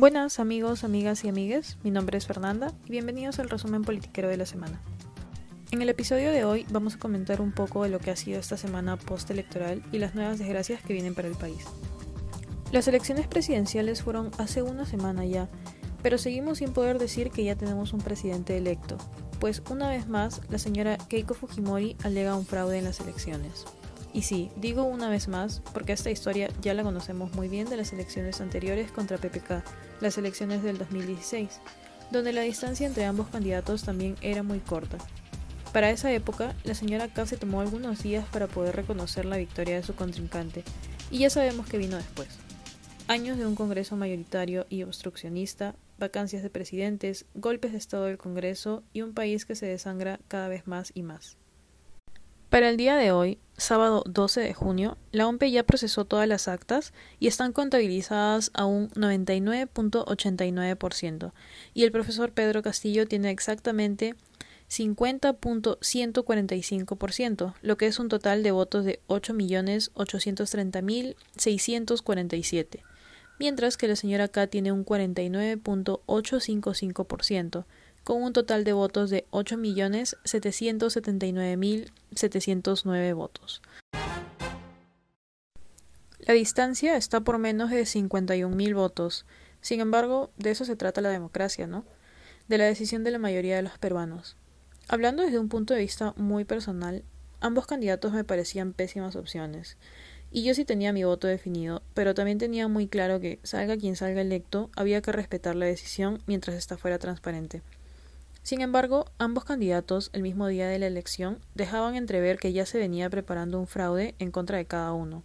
Buenas amigos, amigas y amigues, mi nombre es Fernanda y bienvenidos al resumen politiquero de la semana. En el episodio de hoy vamos a comentar un poco de lo que ha sido esta semana postelectoral y las nuevas desgracias que vienen para el país. Las elecciones presidenciales fueron hace una semana ya, pero seguimos sin poder decir que ya tenemos un presidente electo, pues una vez más la señora Keiko Fujimori alega un fraude en las elecciones. Y sí, digo una vez más, porque esta historia ya la conocemos muy bien de las elecciones anteriores contra PPK, las elecciones del 2016, donde la distancia entre ambos candidatos también era muy corta. Para esa época, la señora K se tomó algunos días para poder reconocer la victoria de su contrincante, y ya sabemos que vino después. Años de un Congreso mayoritario y obstruccionista, vacancias de presidentes, golpes de Estado del Congreso y un país que se desangra cada vez más y más. Para el día de hoy, sábado 12 de junio, la OMPE ya procesó todas las actas y están contabilizadas a un 99.89%, y el profesor Pedro Castillo tiene exactamente 50.145%, lo que es un total de votos de 8.830.647, mientras que la señora K tiene un 49.855%, con un total de votos de 8.779.709 votos. La distancia está por menos de 51.000 votos. Sin embargo, de eso se trata la democracia, ¿no? De la decisión de la mayoría de los peruanos. Hablando desde un punto de vista muy personal, ambos candidatos me parecían pésimas opciones. Y yo sí tenía mi voto definido, pero también tenía muy claro que, salga quien salga electo, había que respetar la decisión mientras esta fuera transparente. Sin embargo, ambos candidatos, el mismo día de la elección, dejaban entrever que ya se venía preparando un fraude en contra de cada uno.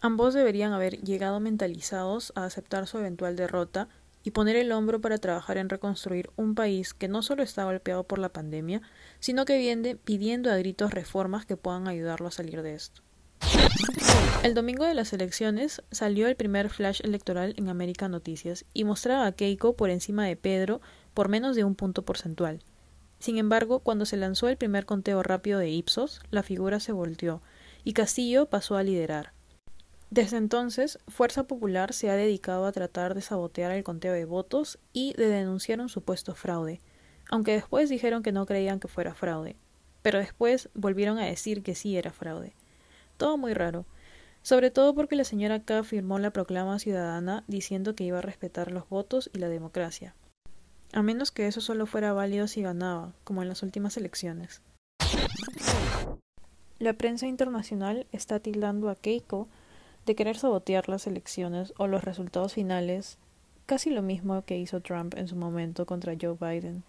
Ambos deberían haber llegado mentalizados a aceptar su eventual derrota y poner el hombro para trabajar en reconstruir un país que no solo está golpeado por la pandemia, sino que viene pidiendo a gritos reformas que puedan ayudarlo a salir de esto. El domingo de las elecciones salió el primer flash electoral en América Noticias y mostraba a Keiko por encima de Pedro por menos de un punto porcentual. Sin embargo, cuando se lanzó el primer conteo rápido de Ipsos, la figura se volteó y Castillo pasó a liderar. Desde entonces, Fuerza Popular se ha dedicado a tratar de sabotear el conteo de votos y de denunciar un supuesto fraude, aunque después dijeron que no creían que fuera fraude, pero después volvieron a decir que sí era fraude. Todo muy raro, sobre todo porque la señora K firmó la proclama ciudadana diciendo que iba a respetar los votos y la democracia a menos que eso solo fuera válido si ganaba, como en las últimas elecciones. La prensa internacional está tildando a Keiko de querer sabotear las elecciones o los resultados finales, casi lo mismo que hizo Trump en su momento contra Joe Biden.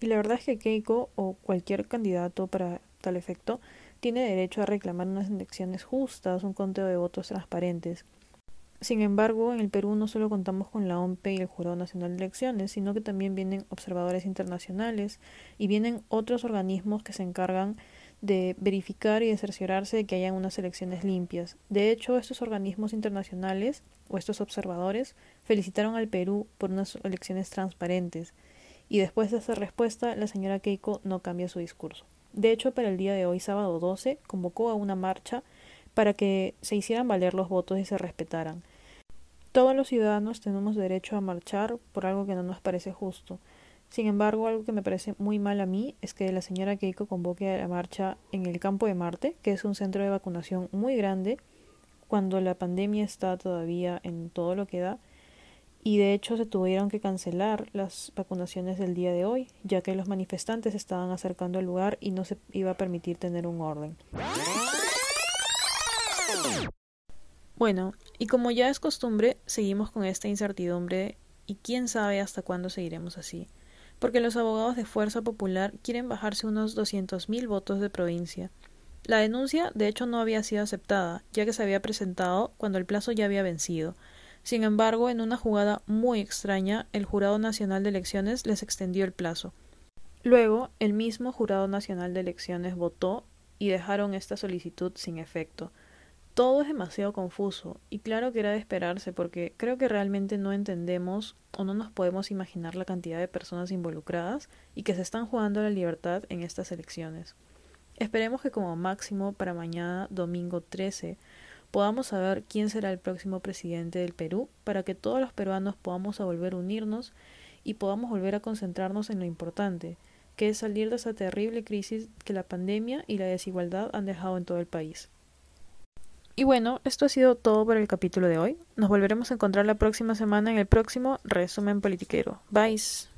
Y la verdad es que Keiko o cualquier candidato para tal efecto tiene derecho a reclamar unas elecciones justas, un conteo de votos transparentes, sin embargo, en el Perú no solo contamos con la OMPE y el Jurado Nacional de Elecciones, sino que también vienen observadores internacionales y vienen otros organismos que se encargan de verificar y de cerciorarse de que hayan unas elecciones limpias. De hecho, estos organismos internacionales o estos observadores felicitaron al Perú por unas elecciones transparentes. Y después de esa respuesta, la señora Keiko no cambia su discurso. De hecho, para el día de hoy, sábado 12, convocó a una marcha para que se hicieran valer los votos y se respetaran. Todos los ciudadanos tenemos derecho a marchar por algo que no nos parece justo. Sin embargo, algo que me parece muy mal a mí es que la señora Keiko convoque a la marcha en el campo de Marte, que es un centro de vacunación muy grande, cuando la pandemia está todavía en todo lo que da, y de hecho se tuvieron que cancelar las vacunaciones del día de hoy, ya que los manifestantes estaban acercando al lugar y no se iba a permitir tener un orden. Bueno, y como ya es costumbre, seguimos con esta incertidumbre y quién sabe hasta cuándo seguiremos así, porque los abogados de Fuerza Popular quieren bajarse unos 200.000 votos de provincia. La denuncia, de hecho, no había sido aceptada, ya que se había presentado cuando el plazo ya había vencido. Sin embargo, en una jugada muy extraña, el Jurado Nacional de Elecciones les extendió el plazo. Luego, el mismo Jurado Nacional de Elecciones votó y dejaron esta solicitud sin efecto. Todo es demasiado confuso y claro que era de esperarse porque creo que realmente no entendemos o no nos podemos imaginar la cantidad de personas involucradas y que se están jugando la libertad en estas elecciones. Esperemos que como máximo para mañana, domingo 13, podamos saber quién será el próximo presidente del Perú para que todos los peruanos podamos volver a unirnos y podamos volver a concentrarnos en lo importante, que es salir de esa terrible crisis que la pandemia y la desigualdad han dejado en todo el país. Y bueno, esto ha sido todo por el capítulo de hoy. Nos volveremos a encontrar la próxima semana en el próximo resumen politiquero. Bye.